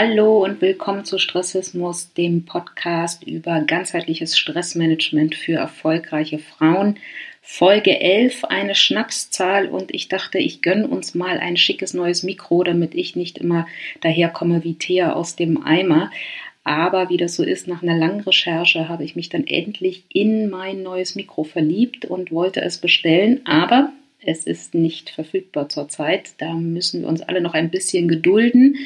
Hallo und willkommen zu Stressismus, dem Podcast über ganzheitliches Stressmanagement für erfolgreiche Frauen. Folge 11, eine Schnapszahl und ich dachte, ich gönne uns mal ein schickes neues Mikro, damit ich nicht immer daherkomme wie Thea aus dem Eimer. Aber wie das so ist, nach einer langen Recherche habe ich mich dann endlich in mein neues Mikro verliebt und wollte es bestellen. Aber es ist nicht verfügbar zurzeit. Da müssen wir uns alle noch ein bisschen gedulden.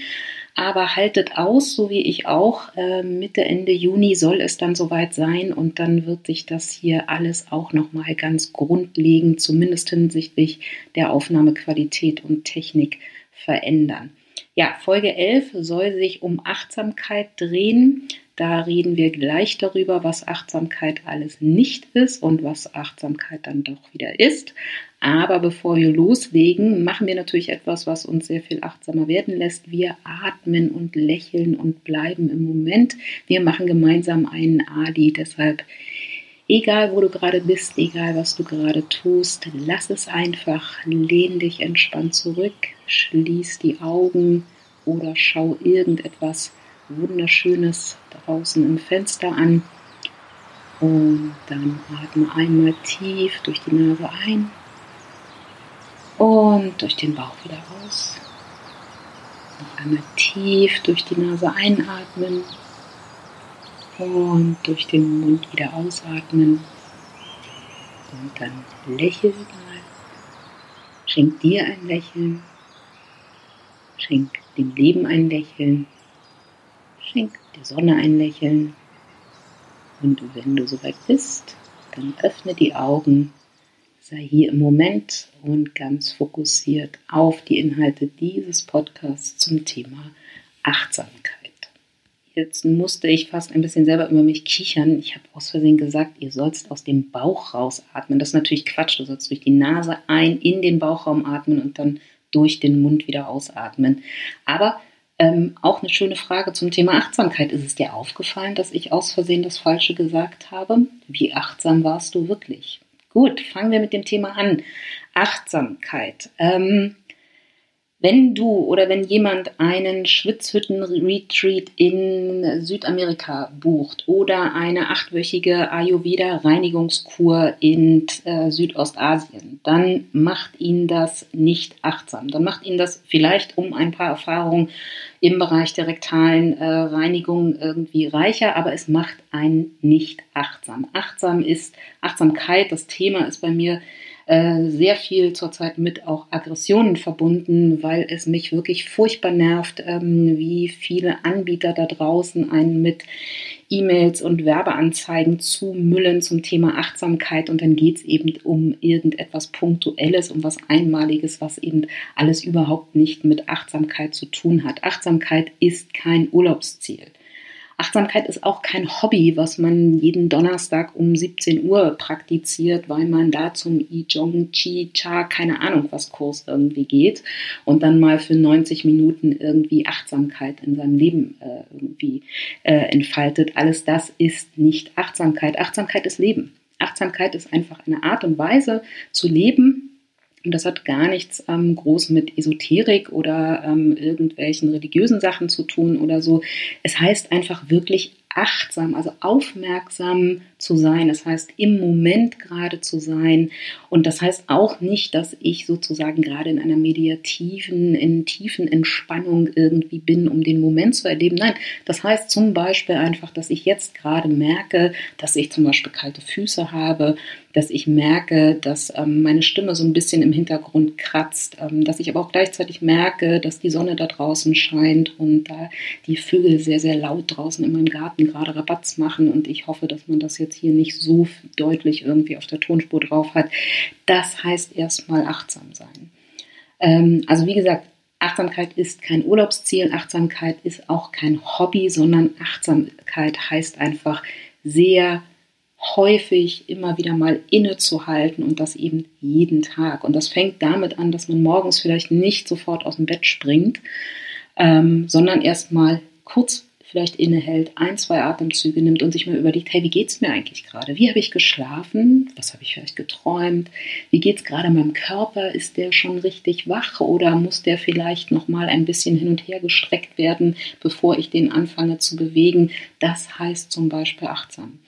Aber haltet aus, so wie ich auch. Äh, Mitte, Ende Juni soll es dann soweit sein und dann wird sich das hier alles auch nochmal ganz grundlegend, zumindest hinsichtlich der Aufnahmequalität und Technik verändern. Ja, Folge 11 soll sich um Achtsamkeit drehen. Da reden wir gleich darüber, was Achtsamkeit alles nicht ist und was Achtsamkeit dann doch wieder ist. Aber bevor wir loslegen, machen wir natürlich etwas, was uns sehr viel achtsamer werden lässt. Wir atmen und lächeln und bleiben im Moment. Wir machen gemeinsam einen Adi. Deshalb, egal wo du gerade bist, egal was du gerade tust, lass es einfach. Lehn dich entspannt zurück, schließ die Augen oder schau irgendetwas Wunderschönes draußen im Fenster an. Und dann atme einmal tief durch die Nase ein und durch den Bauch wieder aus. Noch einmal tief durch die Nase einatmen und durch den Mund wieder ausatmen. Und dann lächel mal. Schenk dir ein Lächeln. Schenk dem Leben ein Lächeln. Schenk der Sonne ein Lächeln. Und wenn du soweit bist, dann öffne die Augen sei hier im Moment und ganz fokussiert auf die Inhalte dieses Podcasts zum Thema Achtsamkeit. Jetzt musste ich fast ein bisschen selber über mich kichern. Ich habe aus Versehen gesagt, ihr sollst aus dem Bauch rausatmen. Das ist natürlich Quatsch. Du sollst durch die Nase ein, in den Bauchraum atmen und dann durch den Mund wieder ausatmen. Aber ähm, auch eine schöne Frage zum Thema Achtsamkeit. Ist es dir aufgefallen, dass ich aus Versehen das Falsche gesagt habe? Wie achtsam warst du wirklich? Gut, fangen wir mit dem Thema an. Achtsamkeit. Ähm, wenn du oder wenn jemand einen Schwitzhütten-Retreat in Südamerika bucht oder eine achtwöchige Ayurveda-Reinigungskur in äh, Südostasien, dann macht ihn das nicht achtsam. Dann macht ihn das vielleicht um ein paar Erfahrungen im Bereich der rektalen äh, Reinigung irgendwie reicher, aber es macht einen nicht achtsam. Achtsam ist Achtsamkeit. Das Thema ist bei mir äh, sehr viel zurzeit mit auch Aggressionen verbunden, weil es mich wirklich furchtbar nervt, ähm, wie viele Anbieter da draußen einen mit E-Mails und Werbeanzeigen zu Müllen zum Thema Achtsamkeit und dann geht es eben um irgendetwas Punktuelles, um was Einmaliges, was eben alles überhaupt nicht mit Achtsamkeit zu tun hat. Achtsamkeit ist kein Urlaubsziel. Achtsamkeit ist auch kein Hobby, was man jeden Donnerstag um 17 Uhr praktiziert, weil man da zum I Jong Chi Cha, keine Ahnung was Kurs irgendwie geht und dann mal für 90 Minuten irgendwie Achtsamkeit in seinem Leben äh, irgendwie äh, entfaltet. Alles das ist nicht Achtsamkeit. Achtsamkeit ist Leben. Achtsamkeit ist einfach eine Art und Weise zu leben, und das hat gar nichts ähm, groß mit Esoterik oder ähm, irgendwelchen religiösen Sachen zu tun oder so. Es heißt einfach wirklich achtsam, also aufmerksam zu sein. Das heißt, im Moment gerade zu sein. Und das heißt auch nicht, dass ich sozusagen gerade in einer mediativen, in tiefen Entspannung irgendwie bin, um den Moment zu erleben. Nein, das heißt zum Beispiel einfach, dass ich jetzt gerade merke, dass ich zum Beispiel kalte Füße habe, dass ich merke, dass ähm, meine Stimme so ein bisschen im Hintergrund kratzt, ähm, dass ich aber auch gleichzeitig merke, dass die Sonne da draußen scheint und da die Vögel sehr, sehr laut draußen in meinem Garten gerade Rabatz machen und ich hoffe, dass man das jetzt hier nicht so deutlich irgendwie auf der Tonspur drauf hat. Das heißt erstmal achtsam sein. Ähm, also wie gesagt, Achtsamkeit ist kein Urlaubsziel, Achtsamkeit ist auch kein Hobby, sondern Achtsamkeit heißt einfach sehr häufig immer wieder mal innezuhalten und das eben jeden Tag. Und das fängt damit an, dass man morgens vielleicht nicht sofort aus dem Bett springt, ähm, sondern erst mal kurz vielleicht innehält, ein, zwei Atemzüge nimmt und sich mal überlegt, hey, wie geht es mir eigentlich gerade? Wie habe ich geschlafen? Was habe ich vielleicht geträumt? Wie geht es gerade meinem Körper? Ist der schon richtig wach oder muss der vielleicht noch mal ein bisschen hin und her gestreckt werden, bevor ich den anfange zu bewegen? Das heißt zum Beispiel achtsam.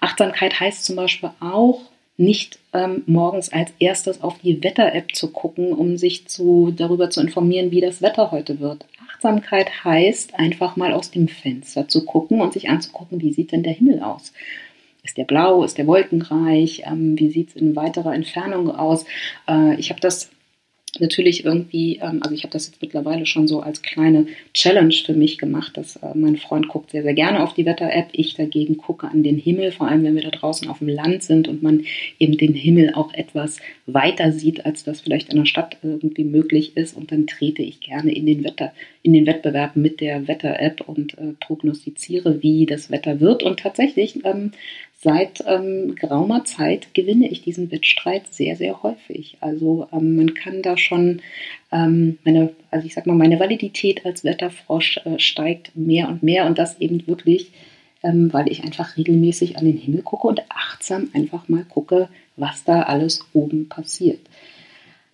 Achtsamkeit heißt zum Beispiel auch, nicht ähm, morgens als erstes auf die Wetter-App zu gucken, um sich zu, darüber zu informieren, wie das Wetter heute wird. Achtsamkeit heißt, einfach mal aus dem Fenster zu gucken und sich anzugucken, wie sieht denn der Himmel aus? Ist der blau? Ist der wolkenreich? Ähm, wie sieht es in weiterer Entfernung aus? Äh, ich habe das natürlich irgendwie, ähm, also ich habe das jetzt mittlerweile schon so als kleine Challenge für mich gemacht, dass äh, mein Freund guckt sehr, sehr gerne auf die Wetter-App. Ich dagegen gucke an den Himmel, vor allem wenn wir da draußen auf dem Land sind und man eben den Himmel auch etwas weiter sieht, als das vielleicht in der Stadt irgendwie möglich ist. Und dann trete ich gerne in den Wetter, in den Wettbewerb mit der Wetter-App und äh, prognostiziere, wie das Wetter wird. Und tatsächlich ähm, seit ähm, geraumer Zeit gewinne ich diesen Wettstreit sehr, sehr häufig. Also ähm, man kann da schon ähm, meine, also ich sag mal, meine Validität als Wetterfrosch äh, steigt mehr und mehr und das eben wirklich, ähm, weil ich einfach regelmäßig an den Himmel gucke und achtsam einfach mal gucke, was da alles oben passiert.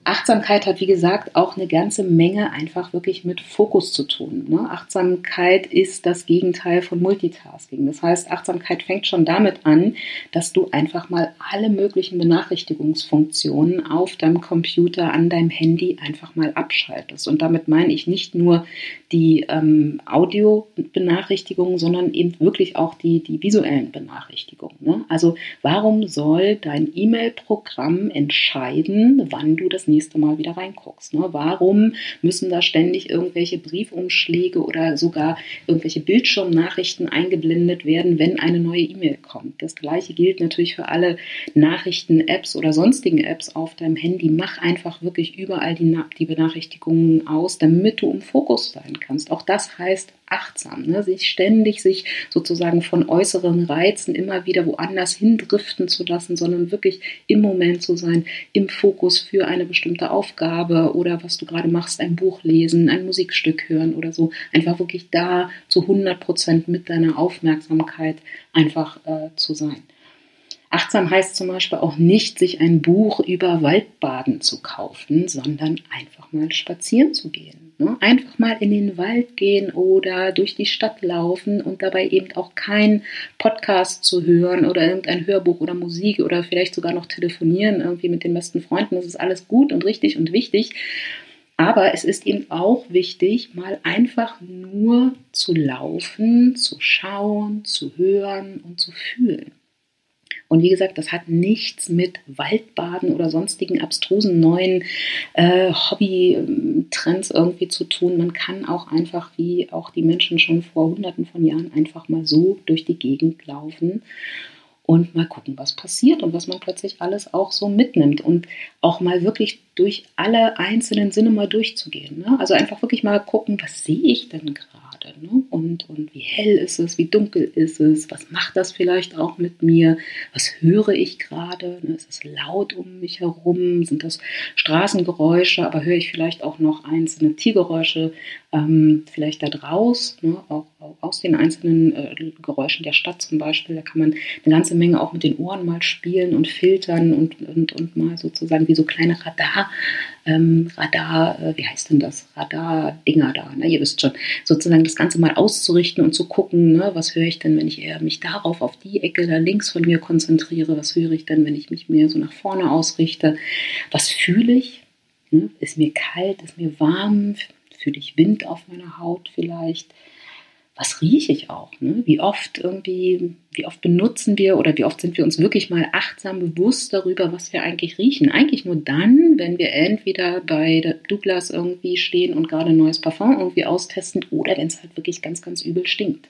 Achtsamkeit hat, wie gesagt, auch eine ganze Menge einfach wirklich mit Fokus zu tun. Ne? Achtsamkeit ist das Gegenteil von Multitasking. Das heißt, Achtsamkeit fängt schon damit an, dass du einfach mal alle möglichen Benachrichtigungsfunktionen auf deinem Computer, an deinem Handy einfach mal abschaltest. Und damit meine ich nicht nur die ähm, Audio-Benachrichtigungen, sondern eben wirklich auch die, die visuellen Benachrichtigungen. Ne? Also warum soll dein E-Mail-Programm entscheiden, wann du das nächste Mal wieder reinguckst. Ne? Warum müssen da ständig irgendwelche Briefumschläge oder sogar irgendwelche Bildschirmnachrichten eingeblendet werden, wenn eine neue E-Mail kommt? Das gleiche gilt natürlich für alle Nachrichten-Apps oder sonstigen Apps auf deinem Handy. Mach einfach wirklich überall die, die Benachrichtigungen aus, damit du im Fokus sein kannst. Auch das heißt achtsam, ne? sich ständig sich sozusagen von äußeren Reizen immer wieder woanders hindriften zu lassen, sondern wirklich im Moment zu sein, im Fokus für eine bestimmte Aufgabe oder was du gerade machst, ein Buch lesen, ein Musikstück hören oder so, einfach wirklich da zu 100 Prozent mit deiner Aufmerksamkeit einfach äh, zu sein. Achtsam heißt zum Beispiel auch nicht, sich ein Buch über Waldbaden zu kaufen, sondern einfach mal spazieren zu gehen. Ne? Einfach mal in den Wald gehen oder durch die Stadt laufen und dabei eben auch kein Podcast zu hören oder irgendein Hörbuch oder Musik oder vielleicht sogar noch telefonieren irgendwie mit den besten Freunden. Das ist alles gut und richtig und wichtig. Aber es ist eben auch wichtig, mal einfach nur zu laufen, zu schauen, zu hören und zu fühlen. Und wie gesagt, das hat nichts mit Waldbaden oder sonstigen abstrusen neuen äh, Hobbytrends irgendwie zu tun. Man kann auch einfach, wie auch die Menschen schon vor hunderten von Jahren, einfach mal so durch die Gegend laufen und mal gucken, was passiert und was man plötzlich alles auch so mitnimmt und auch mal wirklich durch alle einzelnen Sinne mal durchzugehen. Ne? Also einfach wirklich mal gucken, was sehe ich denn gerade? Gerade? Ne? Und, und wie hell ist es, wie dunkel ist es, was macht das vielleicht auch mit mir, was höre ich gerade, ne? ist es laut um mich herum, sind das Straßengeräusche, aber höre ich vielleicht auch noch einzelne Tiergeräusche, ähm, vielleicht da draus, ne? auch, auch, aus den einzelnen äh, Geräuschen der Stadt zum Beispiel, da kann man eine ganze Menge auch mit den Ohren mal spielen und filtern und, und, und mal sozusagen wie so kleine Radar ähm, Radar, äh, wie heißt denn das? Radar-Dinger da, ne? ihr wisst schon, sozusagen das Ganze mal auszurichten und zu gucken, ne? was höre ich denn, wenn ich eher mich darauf, auf die Ecke da links von mir konzentriere, was höre ich denn, wenn ich mich mehr so nach vorne ausrichte, was fühle ich? Ne? Ist mir kalt, ist mir warm, fühle ich Wind auf meiner Haut vielleicht? Was rieche ich auch? Ne? Wie oft irgendwie, wie oft benutzen wir oder wie oft sind wir uns wirklich mal achtsam bewusst darüber, was wir eigentlich riechen? Eigentlich nur dann, wenn wir entweder bei Douglas irgendwie stehen und gerade ein neues Parfum irgendwie austesten oder wenn es halt wirklich ganz, ganz übel stinkt.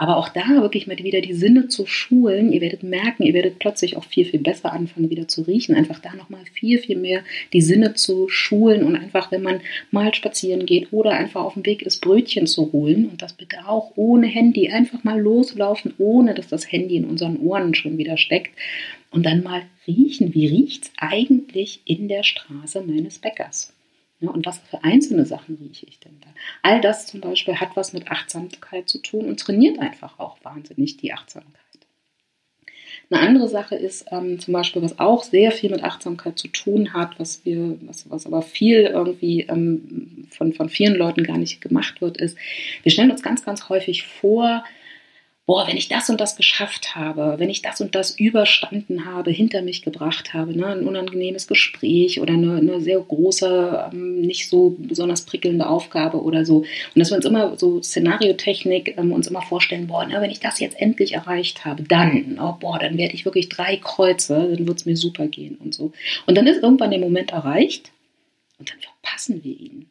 Aber auch da wirklich mal wieder die Sinne zu schulen. Ihr werdet merken, ihr werdet plötzlich auch viel, viel besser anfangen, wieder zu riechen. Einfach da nochmal viel, viel mehr die Sinne zu schulen und einfach, wenn man mal spazieren geht oder einfach auf dem Weg ist, Brötchen zu holen und das bitte auch ohne Handy. Einfach mal loslaufen, ohne dass das Handy in unseren Ohren schon wieder steckt. Und dann mal riechen. Wie riecht es eigentlich in der Straße meines Bäckers? Ja, und was für einzelne Sachen rieche ich denn da? All das zum Beispiel hat was mit Achtsamkeit zu tun und trainiert einfach auch wahnsinnig die Achtsamkeit. Eine andere Sache ist ähm, zum Beispiel, was auch sehr viel mit Achtsamkeit zu tun hat, was wir, was, was aber viel irgendwie ähm, von, von vielen Leuten gar nicht gemacht wird, ist, wir stellen uns ganz, ganz häufig vor, boah, wenn ich das und das geschafft habe, wenn ich das und das überstanden habe, hinter mich gebracht habe, ne, ein unangenehmes Gespräch oder eine, eine sehr große, ähm, nicht so besonders prickelnde Aufgabe oder so. Und dass wir uns immer so Szenariotechnik ähm, uns immer vorstellen, boah, ne, wenn ich das jetzt endlich erreicht habe, dann, oh, boah, dann werde ich wirklich drei Kreuze, dann wird es mir super gehen und so. Und dann ist irgendwann der Moment erreicht und dann verpassen wir ihn.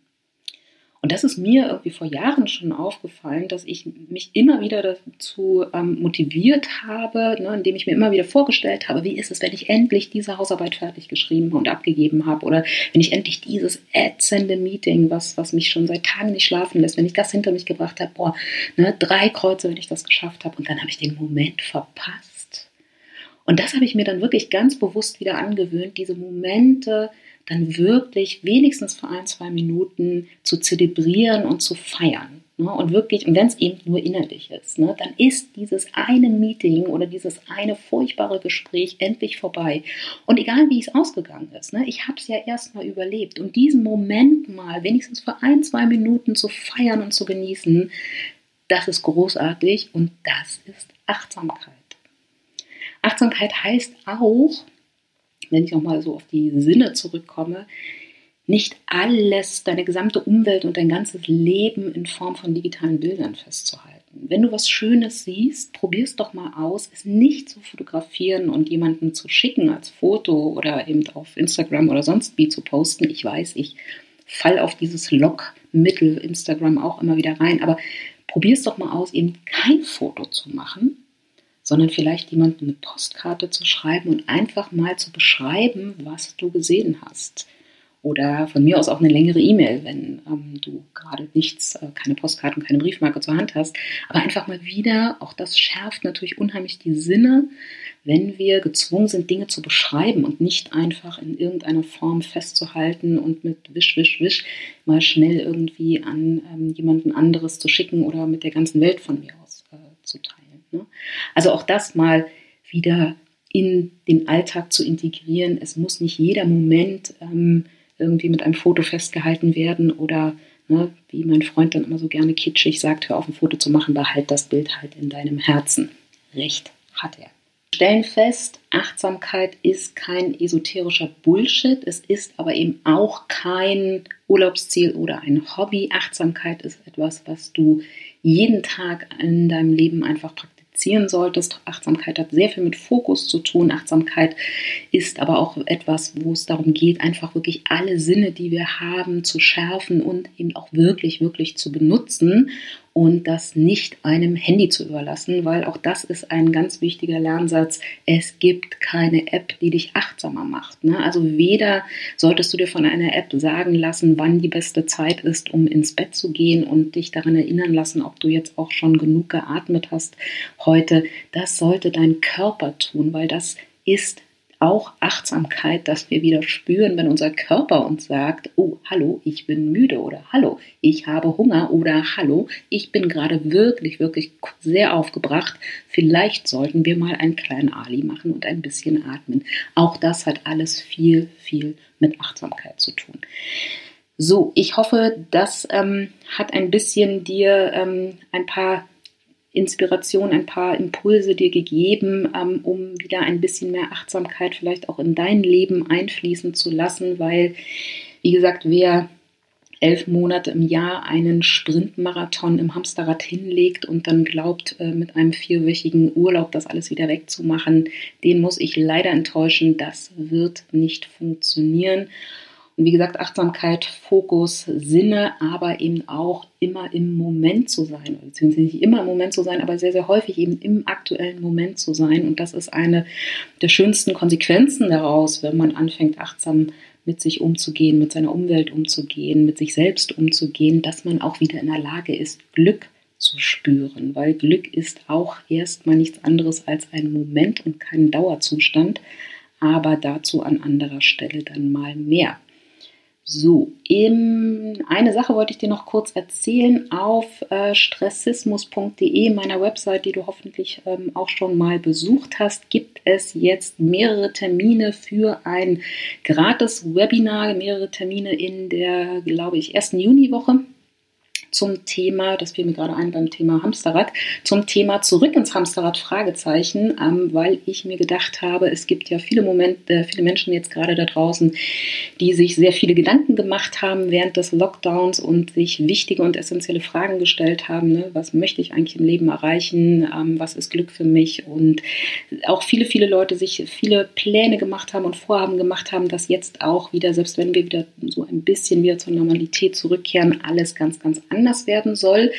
Und das ist mir irgendwie vor Jahren schon aufgefallen, dass ich mich immer wieder dazu ähm, motiviert habe, ne, indem ich mir immer wieder vorgestellt habe, wie ist es, wenn ich endlich diese Hausarbeit fertig geschrieben und abgegeben habe oder wenn ich endlich dieses ätzende Meeting, was, was mich schon seit Tagen nicht schlafen lässt, wenn ich das hinter mich gebracht habe, boah, ne, drei Kreuze, wenn ich das geschafft habe und dann habe ich den Moment verpasst. Und das habe ich mir dann wirklich ganz bewusst wieder angewöhnt, diese Momente, dann wirklich wenigstens für ein, zwei Minuten zu zelebrieren und zu feiern. Ne? Und wirklich, und wenn es eben nur innerlich ist, ne, dann ist dieses eine Meeting oder dieses eine furchtbare Gespräch endlich vorbei. Und egal wie es ausgegangen ist, ne, ich habe es ja erstmal überlebt. Und diesen Moment mal wenigstens für ein, zwei Minuten zu feiern und zu genießen, das ist großartig und das ist Achtsamkeit. Achtsamkeit heißt auch, wenn ich nochmal so auf die Sinne zurückkomme, nicht alles, deine gesamte Umwelt und dein ganzes Leben in Form von digitalen Bildern festzuhalten. Wenn du was Schönes siehst, probier es doch mal aus, es nicht zu fotografieren und jemanden zu schicken als Foto oder eben auf Instagram oder sonst wie zu posten. Ich weiß, ich fall auf dieses Lockmittel Instagram auch immer wieder rein, aber probier es doch mal aus, eben kein Foto zu machen, sondern vielleicht jemandem eine Postkarte zu schreiben und einfach mal zu beschreiben, was du gesehen hast. Oder von mir aus auch eine längere E-Mail, wenn ähm, du gerade nichts, äh, keine Postkarte und keine Briefmarke zur Hand hast. Aber einfach mal wieder, auch das schärft natürlich unheimlich die Sinne, wenn wir gezwungen sind, Dinge zu beschreiben und nicht einfach in irgendeiner Form festzuhalten und mit Wisch, Wisch, Wisch mal schnell irgendwie an ähm, jemanden anderes zu schicken oder mit der ganzen Welt von mir aus äh, zu teilen. Ne? Also auch das mal wieder in den Alltag zu integrieren. Es muss nicht jeder Moment ähm, irgendwie mit einem Foto festgehalten werden oder ne, wie mein Freund dann immer so gerne kitschig sagt, hör auf ein Foto zu machen, behalt das Bild halt in deinem Herzen. Recht hat er. Stellen fest, Achtsamkeit ist kein esoterischer Bullshit, es ist aber eben auch kein Urlaubsziel oder ein Hobby. Achtsamkeit ist etwas, was du jeden Tag in deinem Leben einfach praktizieren praktizieren solltest. Achtsamkeit hat sehr viel mit Fokus zu tun. Achtsamkeit ist aber auch etwas, wo es darum geht, einfach wirklich alle Sinne, die wir haben, zu schärfen und eben auch wirklich, wirklich zu benutzen und das nicht einem Handy zu überlassen, weil auch das ist ein ganz wichtiger Lernsatz. Es gibt keine App, die dich achtsamer macht. Ne? Also weder solltest du dir von einer App sagen lassen, wann die beste Zeit ist, um ins Bett zu gehen und dich daran erinnern lassen, ob du jetzt auch schon genug geatmet hast heute. Das sollte dein Körper tun, weil das ist auch Achtsamkeit, dass wir wieder spüren, wenn unser Körper uns sagt, oh, hallo, ich bin müde oder hallo, ich habe Hunger oder hallo, ich bin gerade wirklich, wirklich sehr aufgebracht. Vielleicht sollten wir mal einen kleinen Ali machen und ein bisschen atmen. Auch das hat alles viel, viel mit Achtsamkeit zu tun. So, ich hoffe, das ähm, hat ein bisschen dir ähm, ein paar Inspiration, ein paar Impulse dir gegeben, ähm, um wieder ein bisschen mehr Achtsamkeit vielleicht auch in dein Leben einfließen zu lassen, weil, wie gesagt, wer elf Monate im Jahr einen Sprintmarathon im Hamsterrad hinlegt und dann glaubt, äh, mit einem vierwöchigen Urlaub das alles wieder wegzumachen, den muss ich leider enttäuschen. Das wird nicht funktionieren. Wie gesagt, Achtsamkeit, Fokus, Sinne, aber eben auch immer im Moment zu sein. Beziehungsweise nicht immer im Moment zu sein, aber sehr, sehr häufig eben im aktuellen Moment zu sein. Und das ist eine der schönsten Konsequenzen daraus, wenn man anfängt, achtsam mit sich umzugehen, mit seiner Umwelt umzugehen, mit sich selbst umzugehen, dass man auch wieder in der Lage ist, Glück zu spüren, weil Glück ist auch erstmal nichts anderes als ein Moment und kein Dauerzustand, aber dazu an anderer Stelle dann mal mehr. So, im, eine Sache wollte ich dir noch kurz erzählen. Auf äh, stressismus.de, meiner Website, die du hoffentlich ähm, auch schon mal besucht hast, gibt es jetzt mehrere Termine für ein gratis Webinar, mehrere Termine in der, glaube ich, ersten Juniwoche zum Thema, das fiel mir gerade ein beim Thema Hamsterrad, zum Thema zurück ins Hamsterrad Fragezeichen, ähm, weil ich mir gedacht habe, es gibt ja viele Momente, viele Menschen jetzt gerade da draußen, die sich sehr viele Gedanken gemacht haben während des Lockdowns und sich wichtige und essentielle Fragen gestellt haben. Ne? Was möchte ich eigentlich im Leben erreichen? Ähm, was ist Glück für mich? Und auch viele, viele Leute sich viele Pläne gemacht haben und Vorhaben gemacht haben, dass jetzt auch wieder, selbst wenn wir wieder so ein bisschen wieder zur Normalität zurückkehren, alles ganz, ganz anders anders werden soll.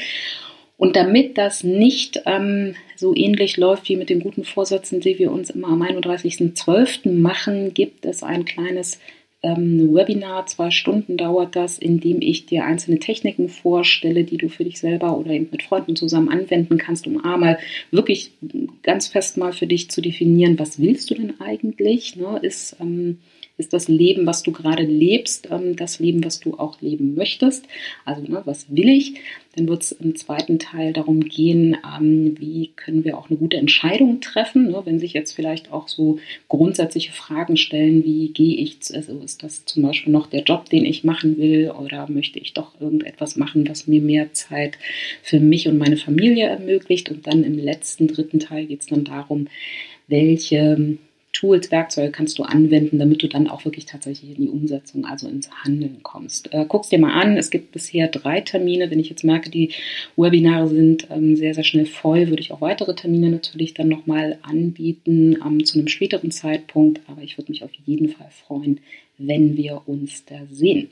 Und damit das nicht ähm, so ähnlich läuft wie mit den guten Vorsätzen, die wir uns immer am 31.12. machen, gibt es ein kleines ähm, Webinar, zwei Stunden dauert das, in dem ich dir einzelne Techniken vorstelle, die du für dich selber oder eben mit Freunden zusammen anwenden kannst, um einmal wirklich ganz fest mal für dich zu definieren, was willst du denn eigentlich? Ne? Ist ähm, ist das Leben, was du gerade lebst, ähm, das Leben, was du auch leben möchtest. Also ne, was will ich? Dann wird es im zweiten Teil darum gehen, ähm, wie können wir auch eine gute Entscheidung treffen, ne? wenn sich jetzt vielleicht auch so grundsätzliche Fragen stellen, wie gehe ich, also ist das zum Beispiel noch der Job, den ich machen will oder möchte ich doch irgendetwas machen, was mir mehr Zeit für mich und meine Familie ermöglicht. Und dann im letzten dritten Teil geht es dann darum, welche Tools, Werkzeuge kannst du anwenden, damit du dann auch wirklich tatsächlich in die Umsetzung, also ins Handeln kommst. Äh, Guck dir mal an, es gibt bisher drei Termine. Wenn ich jetzt merke, die Webinare sind ähm, sehr, sehr schnell voll, würde ich auch weitere Termine natürlich dann nochmal anbieten ähm, zu einem späteren Zeitpunkt. Aber ich würde mich auf jeden Fall freuen, wenn wir uns da sehen.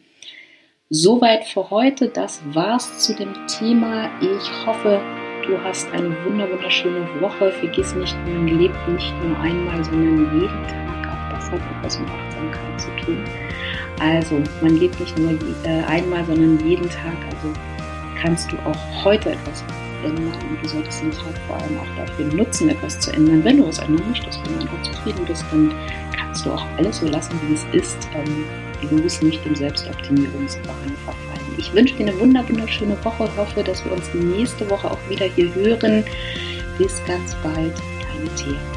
Soweit für heute. Das war's zu dem Thema. Ich hoffe, Du hast eine wunderschöne Woche. Vergiss nicht, man lebt nicht nur einmal, sondern jeden Tag. Auch das hat etwas mit Achtsamkeit zu tun. Also, man lebt nicht nur äh, einmal, sondern jeden Tag. Also kannst du auch heute etwas ändern und du solltest den Tag vor allem auch dafür nutzen, etwas zu ändern. Wenn du es ändern möchtest, wenn du einfach zufrieden bist, dann kannst du auch alles so lassen, wie es ist. Ähm, bloß nicht dem Selbstoptimierungswahn verfallen. Ich wünsche dir eine wunderschöne Woche. Hoffe, dass wir uns nächste Woche auch wieder hier hören. Bis ganz bald, deine Thea.